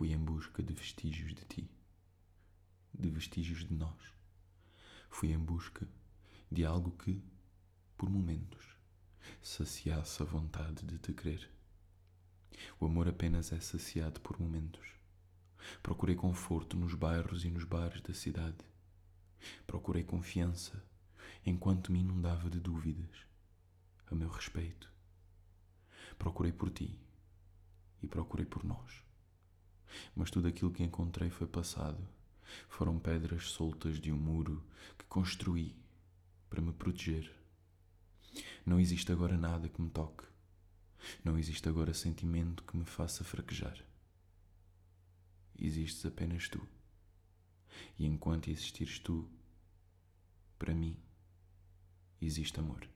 Fui em busca de vestígios de ti, de vestígios de nós. Fui em busca de algo que, por momentos, saciasse a vontade de te querer. O amor apenas é saciado por momentos. Procurei conforto nos bairros e nos bares da cidade. Procurei confiança enquanto me inundava de dúvidas a meu respeito. Procurei por ti e procurei por nós. Mas tudo aquilo que encontrei foi passado. Foram pedras soltas de um muro que construí para me proteger. Não existe agora nada que me toque. Não existe agora sentimento que me faça fraquejar. Existes apenas tu. E enquanto existires tu, para mim, existe amor.